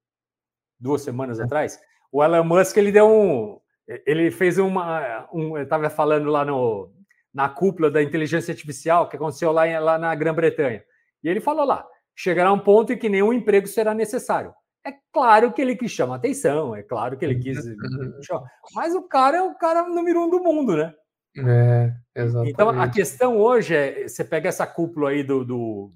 duas semanas é. atrás, o Elon Musk ele deu um. Ele fez uma. Um, eu estava falando lá no, na cúpula da inteligência artificial que aconteceu lá, em, lá na Grã-Bretanha. E ele falou lá: chegará um ponto em que nenhum emprego será necessário. É claro que ele quis chamar atenção, é claro que ele quis. mas o cara é o cara número um do mundo, né? É, exatamente. Então a questão hoje é: você pega essa cúpula aí do, do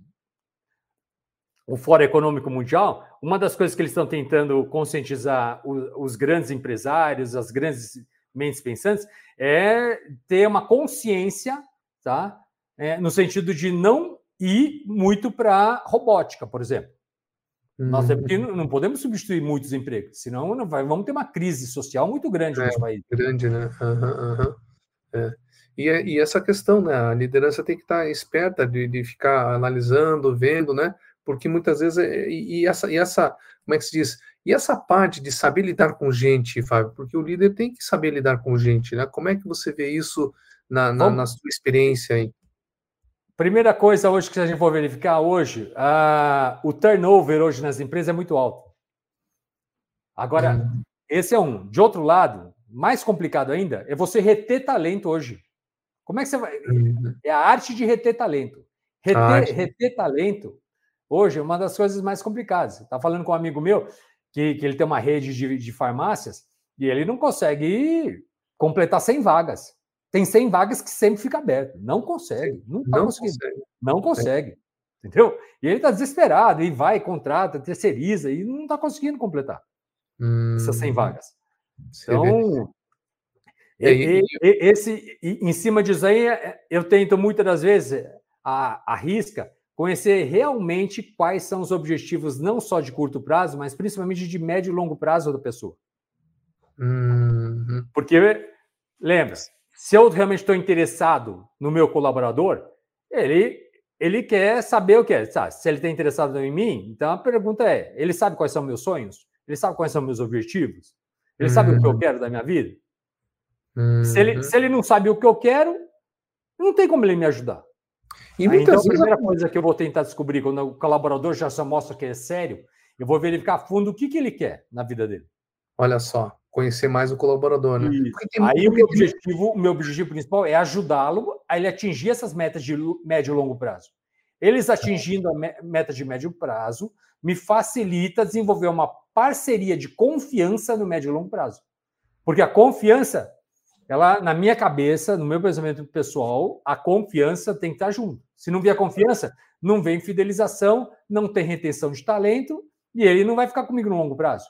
o Fórum Econômico Mundial, uma das coisas que eles estão tentando conscientizar os, grandes empresários, as grandes mentes pensantes, é ter uma consciência, tá? É, no sentido de não ir muito para robótica, por exemplo. Nós não podemos substituir muitos empregos, senão não vai, vamos ter uma crise social muito grande é, no país. Grande, né? Uhum, uhum. É. E, e, essa questão, né? A liderança tem que estar esperta de, de ficar analisando, vendo, né? Porque muitas vezes é, e, essa e essa como é que se diz e essa parte de saber lidar com gente, Fábio, porque o líder tem que saber lidar com gente, né? Como é que você vê isso na, na, na sua experiência aí? Primeira coisa hoje que a gente for verificar hoje, uh, o turnover hoje nas empresas é muito alto. Agora, uhum. esse é um. De outro lado, mais complicado ainda, é você reter talento hoje. Como é que você vai? Uhum. É a arte de reter talento. Reter, reter talento hoje é uma das coisas mais complicadas. Está falando com um amigo meu que, que ele tem uma rede de, de farmácias e ele não consegue completar 100 vagas. Tem 100 vagas que sempre fica aberto. Não consegue. Não, tá não consegue. Não consegue. Entendeu? E ele está desesperado e vai, contrata, terceiriza e não está conseguindo completar hum, essas 100 vagas. Então, é, e, e, esse, em cima disso aí, é, eu tento muitas das vezes a, a risca conhecer realmente quais são os objetivos, não só de curto prazo, mas principalmente de médio e longo prazo da pessoa. Uhum. Porque, lembra, Se eu realmente estou interessado no meu colaborador, ele, ele quer saber o que é. Se ele está interessado em mim, então a pergunta é: ele sabe quais são meus sonhos? Ele sabe quais são meus objetivos? Ele uhum. sabe o que eu uhum. quero da minha vida? Uhum. Se, ele, se ele não sabe o que eu quero, não tem como ele me ajudar. E então, a primeira coisa que eu vou tentar descobrir, quando o colaborador já só mostra que é sério, eu vou verificar a fundo o que, que ele quer na vida dele. Olha só, conhecer mais o colaborador, né? Aí o meu, objetivo, o meu objetivo principal é ajudá-lo a ele atingir essas metas de médio e longo prazo. Eles atingindo a meta de médio prazo me facilita desenvolver uma parceria de confiança no médio e longo prazo. Porque a confiança, ela, na minha cabeça, no meu pensamento pessoal, a confiança tem que estar junto. Se não vier confiança, não vem fidelização, não tem retenção de talento e ele não vai ficar comigo no longo prazo.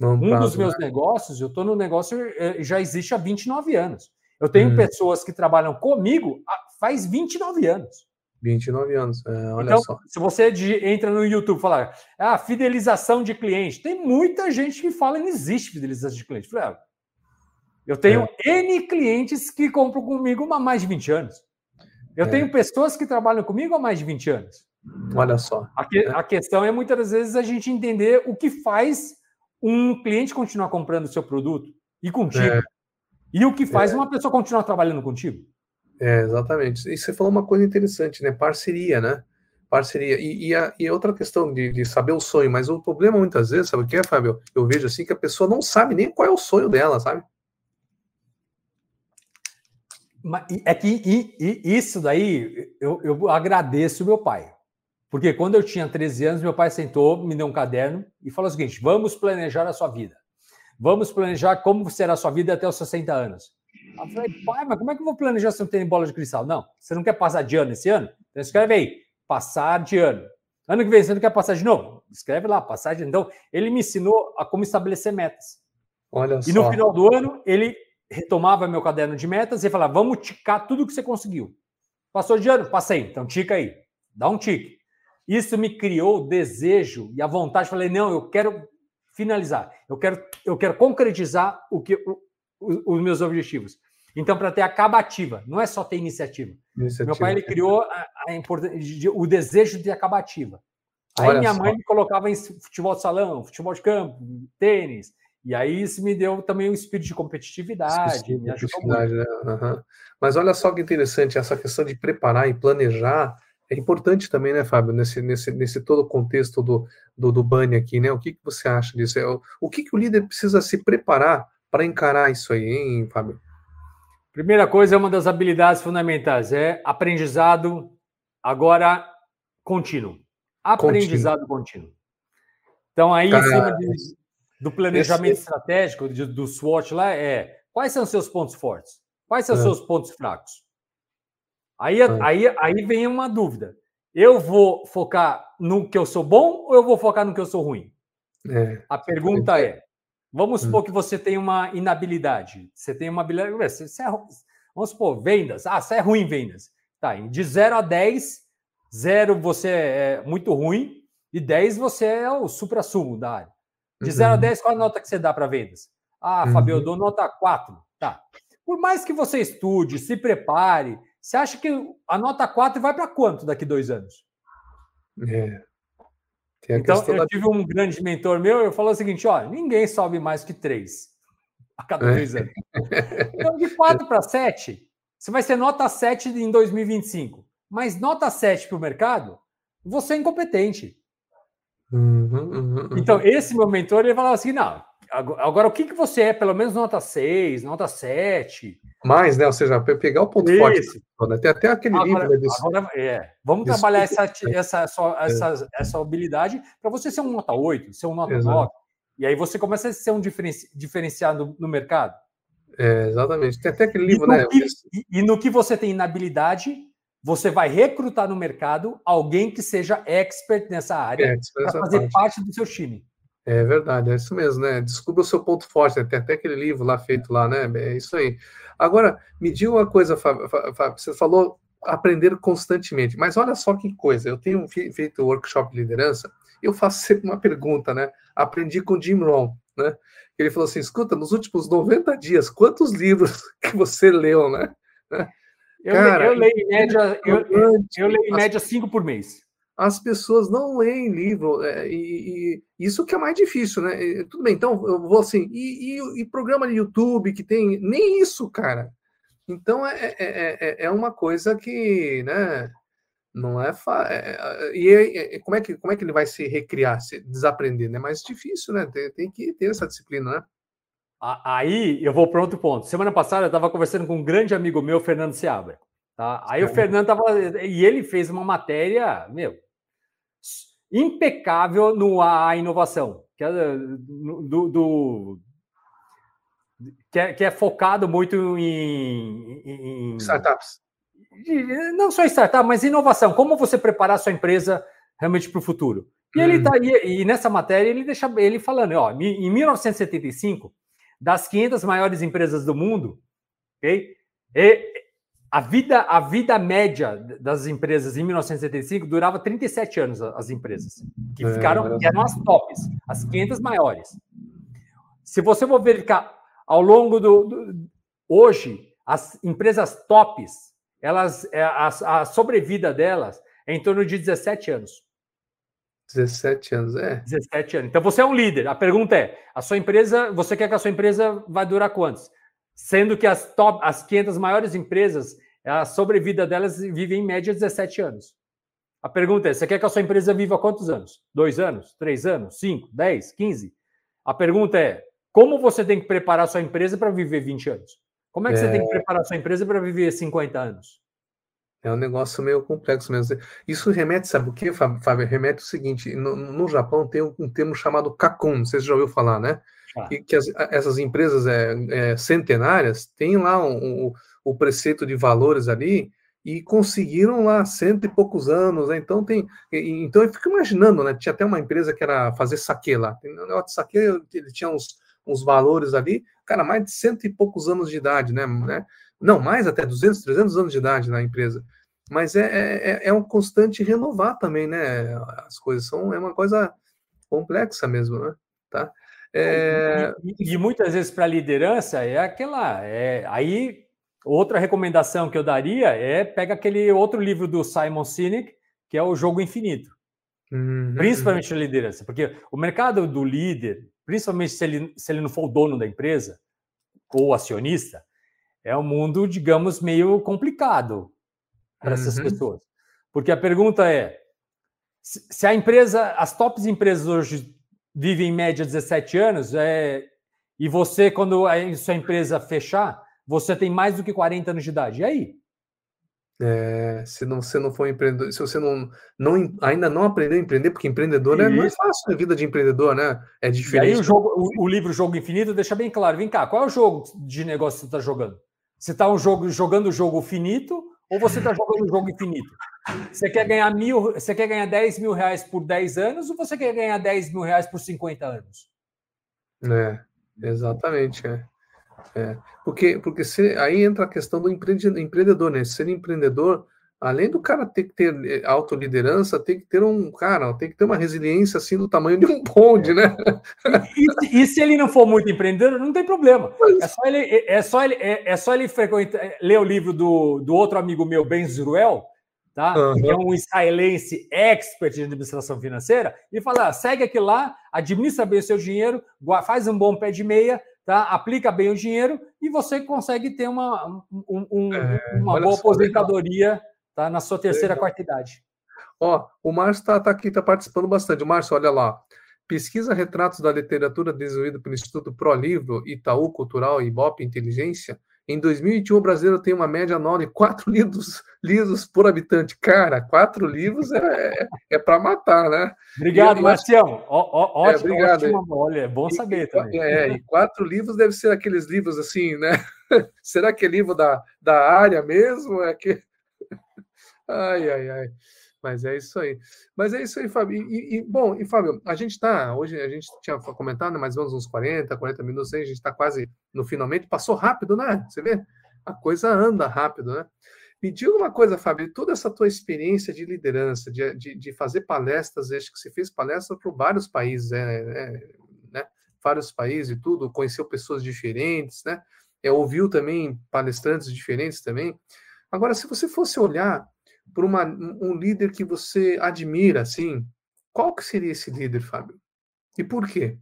Um prazo, dos meus né? negócios, eu estou no negócio, eh, já existe há 29 anos. Eu tenho hum. pessoas que trabalham comigo faz 29 anos. 29 anos, é, olha então, só. Se você entra no YouTube e falar, ah, fidelização de cliente, tem muita gente que fala que não existe fidelização de cliente. Eu, falei, ah, eu tenho é. N clientes que compram comigo há mais de 20 anos. Eu é. tenho pessoas que trabalham comigo há mais de 20 anos. Olha só. A, que, a, questão é muitas vezes a gente entender o que faz um cliente continuar comprando o seu produto e contigo. É. E o que faz é. uma pessoa continuar trabalhando contigo. É, exatamente. E você falou uma coisa interessante, né? Parceria, né? Parceria. E, e, a, e outra questão de, de, saber o sonho, mas o problema muitas vezes, sabe o que é, Fábio? Eu vejo assim que a pessoa não sabe nem qual é o sonho dela, sabe? É que e, e isso daí eu, eu agradeço o meu pai. Porque quando eu tinha 13 anos, meu pai sentou, me deu um caderno e falou o seguinte: vamos planejar a sua vida. Vamos planejar como será a sua vida até os 60 anos. Eu falei, pai, mas como é que eu vou planejar se não tem bola de cristal? Não, você não quer passar de ano esse ano? Então escreve aí, passar de ano. Ano que vem você não quer passar de novo? Escreve lá, passar de ano. Então, ele me ensinou a como estabelecer metas. Olha e só. no final do ano, ele retomava meu caderno de metas e falava: vamos ticar tudo que você conseguiu. Passou de ano? Passei. Então, tica aí. Dá um tique. Isso me criou o desejo e a vontade. Falei: não, eu quero finalizar. Eu quero, eu quero concretizar o que, o, os meus objetivos. Então, para ter acabativa, não é só ter iniciativa. iniciativa. Meu pai ele criou a, a o desejo de acabativa. Aí Olha minha só. mãe me colocava em futebol de salão, futebol de campo, tênis. E aí isso me deu também um espírito de competitividade. Sim, competitividade né? uhum. Mas olha só que interessante, essa questão de preparar e planejar é importante também, né, Fábio, nesse, nesse, nesse todo o contexto do, do, do Bunny aqui, né? O que, que você acha disso? É, o, o que, que o líder precisa se preparar para encarar isso aí, hein, Fábio? Primeira coisa, é uma das habilidades fundamentais, é aprendizado agora contínuo. Aprendizado contínuo. contínuo. Então, aí, em cima de, do planejamento esse... estratégico, de, do SWOT lá, é quais são os seus pontos fortes? Quais são os é. seus pontos fracos? Aí, é. aí, aí vem uma dúvida. Eu vou focar no que eu sou bom ou eu vou focar no que eu sou ruim? É. A pergunta é: Vamos hum. supor que você tem uma inabilidade. Você tem uma habilidade. Você é, vamos supor, vendas. Ah, você é ruim em vendas. Tá, de 0 a 10, 0 você é muito ruim e 10 você é o supra-sumo da área. De 0 uhum. a 10, qual a nota que você dá para vendas? Ah, uhum. Fabio, eu dou nota 4. Tá. Por mais que você estude, se prepare, você acha que a nota 4 vai para quanto daqui dois anos? É então, eu da... tive um grande mentor meu, eu falou o seguinte: olha, ninguém sobe mais que três a cada é. dois anos. Então, de quatro para sete, você vai ser nota 7 em 2025. Mas nota 7 para o mercado, você é incompetente. Uhum, uhum, uhum. Então, esse meu mentor, ele falava assim: não, Agora, o que, que você é? Pelo menos nota 6, nota 7. Mais, né? Ou seja, pegar o ponto Isso. forte. Né? Tem até aquele agora, livro. Né, agora, é. Vamos desse... trabalhar essa, essa, essa, é. essa, essa habilidade para você ser um nota 8, ser um nota Exato. 9. E aí você começa a ser um diferenci... diferenciado no mercado. É, exatamente. Tem até aquele livro, e né? Que, e, e no que você tem inabilidade, você vai recrutar no mercado alguém que seja expert nessa área para fazer parte. parte do seu time. É verdade, é isso mesmo, né? Descubra o seu ponto forte, né? tem até aquele livro lá feito lá, né? É isso aí. Agora, me diga uma coisa, Fábio, você falou aprender constantemente, mas olha só que coisa, eu tenho feito workshop de liderança, eu faço sempre uma pergunta, né? Aprendi com Jim Rohn, né? Ele falou assim: escuta, nos últimos 90 dias, quantos livros que você leu, né? Eu, Cara, eu leio em média, eu, eu leio em média cinco por mês. As pessoas não leem livro, é, e, e, isso que é mais difícil, né? E, tudo bem, então eu vou assim, e, e, programa de YouTube que tem, nem isso, cara. Então é, é, é, é uma coisa que, né? Não é, fa... e como é que como é que ele vai se recriar, se desaprender, né? Mais difícil, né? Tem, tem que ter essa disciplina, né? Aí eu vou para outro ponto. Semana passada eu estava conversando com um grande amigo meu, Fernando Seabra. Tá? Aí o Fernando estava. E ele fez uma matéria, meu, impecável no A Inovação, que é do, do que, é, que, é, focado muito em, em startups. Não só startup, mas inovação. Como você preparar sua empresa realmente para o futuro. E hum. ele tá e, e, nessa matéria ele deixa ele falando, ó, em 1975 das 500 maiores empresas do mundo, ok? E a vida, a vida média das empresas em 1975 durava 37 anos, as empresas, que é, ficaram, que eram as tops, as 500 maiores. Se você for verificar ao longo do, do hoje, as empresas tops, elas, é, a, a sobrevida delas é em torno de 17 anos. 17 anos, é. 17 anos. Então você é um líder. A pergunta é: a sua empresa, você quer que a sua empresa vai durar quantos? Sendo que as top, as 500 maiores empresas, a sobrevida delas vive em média 17 anos. A pergunta é: você quer que a sua empresa viva quantos anos? Dois anos? Três anos? Cinco? Dez? Quinze? A pergunta é: como você tem que preparar a sua empresa para viver 20 anos? Como é que é... você tem que preparar a sua empresa para viver 50 anos? É um negócio meio complexo mesmo. Isso remete, sabe o que, Fábio? Remete o seguinte: no, no Japão tem um, um, termo chamado kakun, você já ouviu falar, né? Ah. Que, que as, essas empresas é, é, centenárias têm lá um, um, o preceito de valores ali e conseguiram lá cento e poucos anos, né? Então tem. Então eu fico imaginando, né? Tinha até uma empresa que era fazer saque lá. Um negócio de saque, ele tinha uns, uns valores ali, cara, mais de cento e poucos anos de idade, né? né? Não, mais até 200, 300 anos de idade na empresa. Mas é, é, é, é um constante renovar também, né? As coisas são, é uma coisa complexa mesmo, né? Tá? É... E, e, muitas vezes para a liderança é aquela. É, aí, outra recomendação que eu daria é pega aquele outro livro do Simon Sinek, que é o Jogo Infinito. Uhum. Principalmente na liderança, porque o mercado do líder, principalmente se ele, se ele não for o dono da empresa ou acionista, é um mundo, digamos, meio complicado para uhum. essas pessoas. Porque a pergunta é: se a empresa, as tops empresas hoje vivem em média 17 anos, é, e você, quando a sua empresa fechar, você tem mais do que 40 anos de idade. E aí? É, se não, você não for empreendedor, se você não, não ainda não aprendeu a empreender, porque empreendedor é, não é fácil a vida de empreendedor, né? É diferente. E aí o, jogo, o, o livro Jogo Infinito deixa bem claro: vem cá, qual é o jogo de negócio que você está jogando? Você está um jogo, jogando o jogo finito ou você está jogando o jogo infinito? Você quer ganhar mil, você quer ganhar 10 mil reais por 10 anos ou você quer ganhar 10 mil reais por 50 anos? É, exatamente. É. é. Porque, porque se, aí entra a questão do empreendedor, né? Ser empreendedor além do cara ter que ter eh, autoliderança, tem que ter um cara, tem que ter uma resiliência assim do tamanho de um bonde, né? E, e se ele não for muito empreendedor, não tem problema. É só ele, é, é só ele, é, é só ele frequentar, é, ler o livro do, do outro amigo meu, Ben Zuruel, tá? Uhum. que é um israelense expert de administração financeira, e falar: ah, segue aqui lá, administra bem o seu dinheiro, faz um bom pé de meia, tá? aplica bem o dinheiro e você consegue ter uma, um, um, é, uma boa aposentadoria. Legal Tá na sua terceira, quarta idade. Ó, o Márcio está tá aqui, está participando bastante. O Márcio, olha lá. Pesquisa retratos da literatura desenvolvida pelo Instituto Pro Livro, Itaú Cultural e Ibope Inteligência. Em 2021, o brasileiro tem uma média anual de quatro livros lidos por habitante. Cara, quatro livros é, é, é para matar, né? Obrigado, Marcião. Ó, é, obrigado. Ótimo, olha, é bom saber e, também. É, e quatro livros deve ser aqueles livros assim, né? Será que é livro da, da área mesmo? É que Ai, ai, ai. Mas é isso aí. Mas é isso aí, Fábio. E, e bom, e Fábio, a gente está, hoje a gente tinha comentado, né, mais ou menos uns 40, 40 minutos aí, a gente está quase no finalmente. Passou rápido, né? Você vê? A coisa anda rápido, né? Me diga uma coisa, Fábio, toda essa tua experiência de liderança, de, de, de fazer palestras, acho que você fez palestras para vários países, é, é, né? vários países e tudo, conheceu pessoas diferentes, né? É, ouviu também palestrantes diferentes também. Agora, se você fosse olhar para um líder que você admira, assim, qual que seria esse líder, Fábio? E por quê?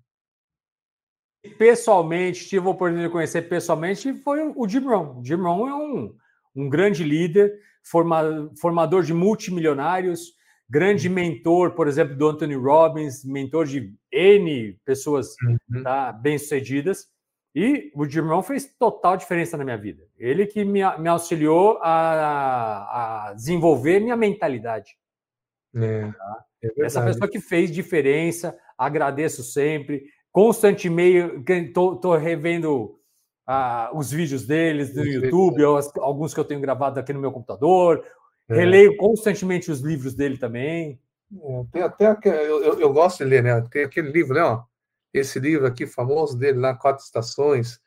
Pessoalmente, tive a oportunidade de conhecer pessoalmente, foi o Jim Rohn. Jim Rohn é um, um grande líder, forma, formador de multimilionários, grande mentor, por exemplo, do Anthony Robbins, mentor de N pessoas uhum. tá, bem-sucedidas. E o Rohn fez total diferença na minha vida. Ele que me, me auxiliou a, a, desenvolver minha mentalidade. É, tá? é Essa pessoa que fez diferença, agradeço sempre. Constantemente, estou revendo uh, os vídeos deles no YouTube, alguns que eu tenho gravado aqui no meu computador. É. Releio constantemente os livros dele também. É, tem até eu, eu, eu, gosto de ler, né? Tem aquele livro, né? Ó, esse livro aqui famoso dele lá, Quatro Estações.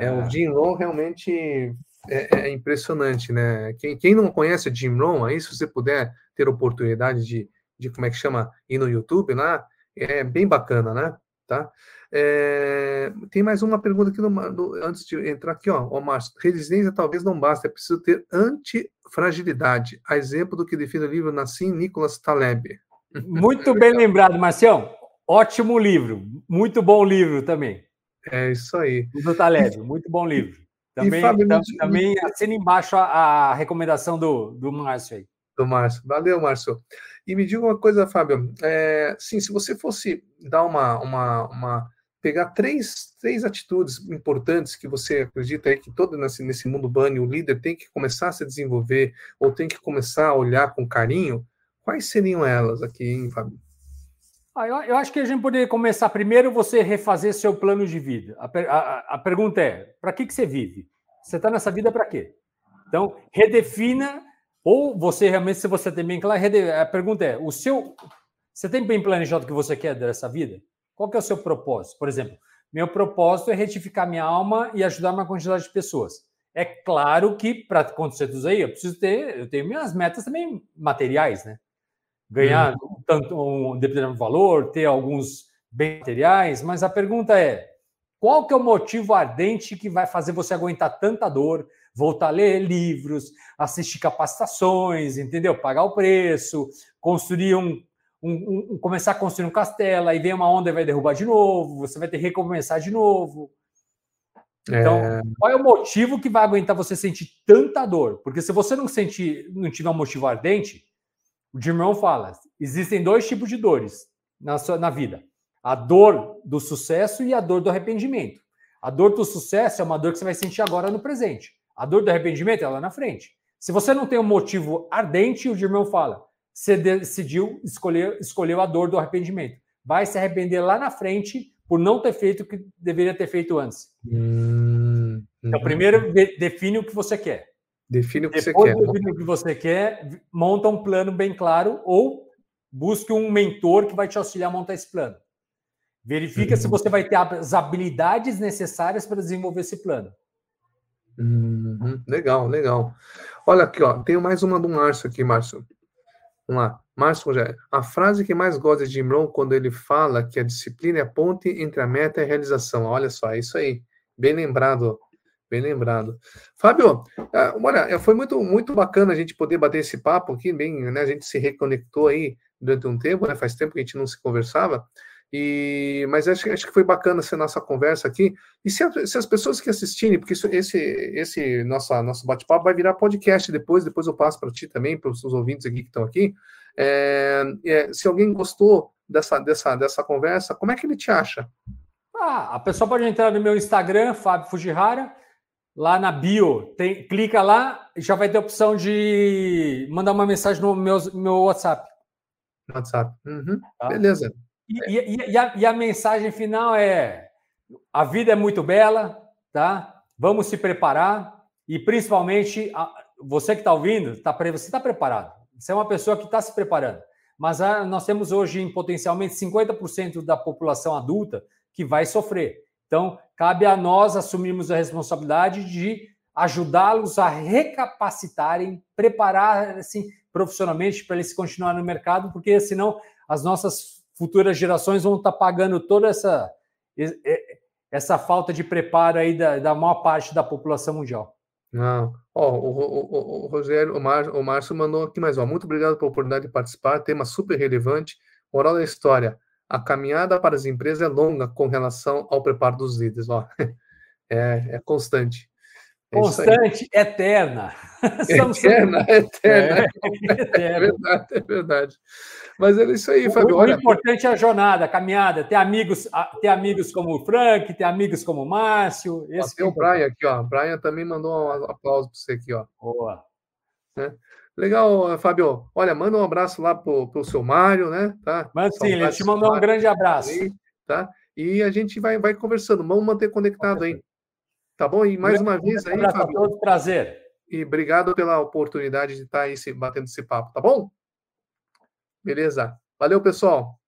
É, é o Jim Rohn realmente é, é, impressionante, né? Quem, quem não conhece o Jim Rohn, aí se você puder ter oportunidade de, de como é que chama, ir no YouTube lá, é bem bacana, né? Tá? É, tem mais uma pergunta aqui no, no, antes de entrar aqui, ó, ó Márcio. Resistência talvez não basta, é preciso ter antifragilidade. A exemplo do que define o livro Nassim Nicolas Taleb. Muito bem lembrado, Marcião. Ótimo livro, muito bom livro também. É isso aí. Do Taleb, muito bom livro. Também, Fábio, tam, me... também assina embaixo a, a, recomendação do, do Márcio aí. Do Márcio. Valeu, Márcio. E me diga uma coisa, Fábio. É, sim, se você fosse dar uma, uma, uma pegar três, três atitudes importantes que você acredita aí que todo nesse, nesse mundo bunny o líder tem que começar a se desenvolver ou tem que começar a olhar com carinho, quais seriam elas aqui, hein, Fábio? Ah, eu, eu, acho que a gente poderia começar primeiro você refazer seu plano de vida. A, a, a pergunta é: para que, que você vive? Você está nessa vida para quê? Então, redefina, ou você realmente, se você tem bem claro, a pergunta é: o seu. Você tem bem planejado o que você quer dessa vida? Qual que é o seu propósito? Por exemplo, meu propósito é retificar minha alma e ajudar uma quantidade de pessoas. É claro que para acontecer tudo aí, eu preciso ter, eu tenho minhas metas também materiais, né? Ganhar uhum. tanto um determinado valor, ter alguns bens materiais, mas a pergunta é: qual que é o motivo ardente que vai fazer você aguentar tanta dor, voltar a ler livros, assistir capacitações, entendeu? Pagar o preço, construir um, um, um começar a construir um castelo, aí vem uma onda e vai derrubar de novo, você vai ter que recomeçar de novo. Então, é... qual é o motivo que vai aguentar você sentir tanta dor? Porque se você não sentir, não tiver um motivo ardente, o Jim Rohn fala: existem dois tipos de dores na, sua, na vida: a dor do sucesso e a dor do arrependimento. A dor do sucesso é uma dor que você vai sentir agora no presente. A dor do arrependimento é lá na frente. Se você não tem um motivo ardente, o Jim Rohn fala: você decidiu escolher escolheu a dor do arrependimento. Vai se arrepender lá na frente por não ter feito o que deveria ter feito antes. Hum, então, primeiro define o que você quer. Define o que Depois você quer. Define o que você quer, monta um plano bem claro ou busque um mentor que vai te auxiliar a montar esse plano. Verifica uhum. se você vai ter as habilidades necessárias para desenvolver esse plano. Uhum. Legal, legal. Olha aqui, ó, tenho mais uma do Márcio aqui, Márcio. Vamos lá. Márcio Rogério. A frase que mais gosta de Jim Rohn quando ele fala que a disciplina é a ponte entre a meta e a realização. Olha só, é isso aí. Bem lembrado. Bem lembrado. Fábio, ah, olha, é, foi muito, muito bacana a gente poder bater esse papo aqui, bem, né? A gente se reconectou aí durante um tempo, né? Faz tempo que a gente não se conversava. E, mas acho, acho que foi bacana essa nossa conversa aqui. E se, se as pessoas que assistirem, porque isso, esse, esse nossa, nosso bate-papo vai virar podcast depois, depois eu passo para ti também, para os ouvintes aqui que estão aqui. É, é, se alguém gostou dessa, dessa, dessa conversa, como é que ele te acha? Ah, a pessoa pode entrar no meu Instagram, Fábio Fujihara, lá na bio, tem, clica lá e já vai ter a opção de mandar uma mensagem no meu, meu WhatsApp. WhatsApp. Uhum. Tá? Beleza. E, e, e, a, e, a, mensagem final é: a vida é muito bela, tá? Vamos se preparar e principalmente a, você que está ouvindo, tá, você está preparado. Você é uma pessoa que está se preparando. Mas a, nós temos hoje potencialmente 50% da população adulta que vai sofrer. Então, cabe a nós assumirmos a responsabilidade de ajudá-los a recapacitarem, preparar assim, profissionalmente para eles continuarem no mercado, porque senão as nossas futuras gerações vão estar pagando toda essa essa falta de preparo aí da, da maior parte da população mundial. Não. Ó, o, o, o, Rogério, o, Mar, o Márcio mandou aqui mais, ó. Muito obrigado pela oportunidade de participar. Tema super relevante. Moral da história: a caminhada para as empresas é longa com relação ao preparo dos líderes. Ó. É, é constante. É constante, eterna. Eterna, eterna. É, é, verdade, é verdade. Mas é isso aí, Fábio. O, Olha, o importante é a jornada, a caminhada. Ter amigos, ter amigos como o Frank, ter amigos como o Márcio. Esse tem o Brian aqui, ó. Brian também mandou um aplauso para você aqui, ó. Boa. É. Legal, Fábio. Olha, manda um abraço lá pro, pro seu Mário, né? Tá? Mas sim, ele te mandou um grande abraço. Aí, tá? E a gente vai, vai conversando. Vamos manter conectado aí. Tá bom? E mais uma vez aí, Fábio. Todo prazer. E obrigado pela oportunidade de estar aí se, batendo esse papo, tá bom? Beleza. Valeu, pessoal.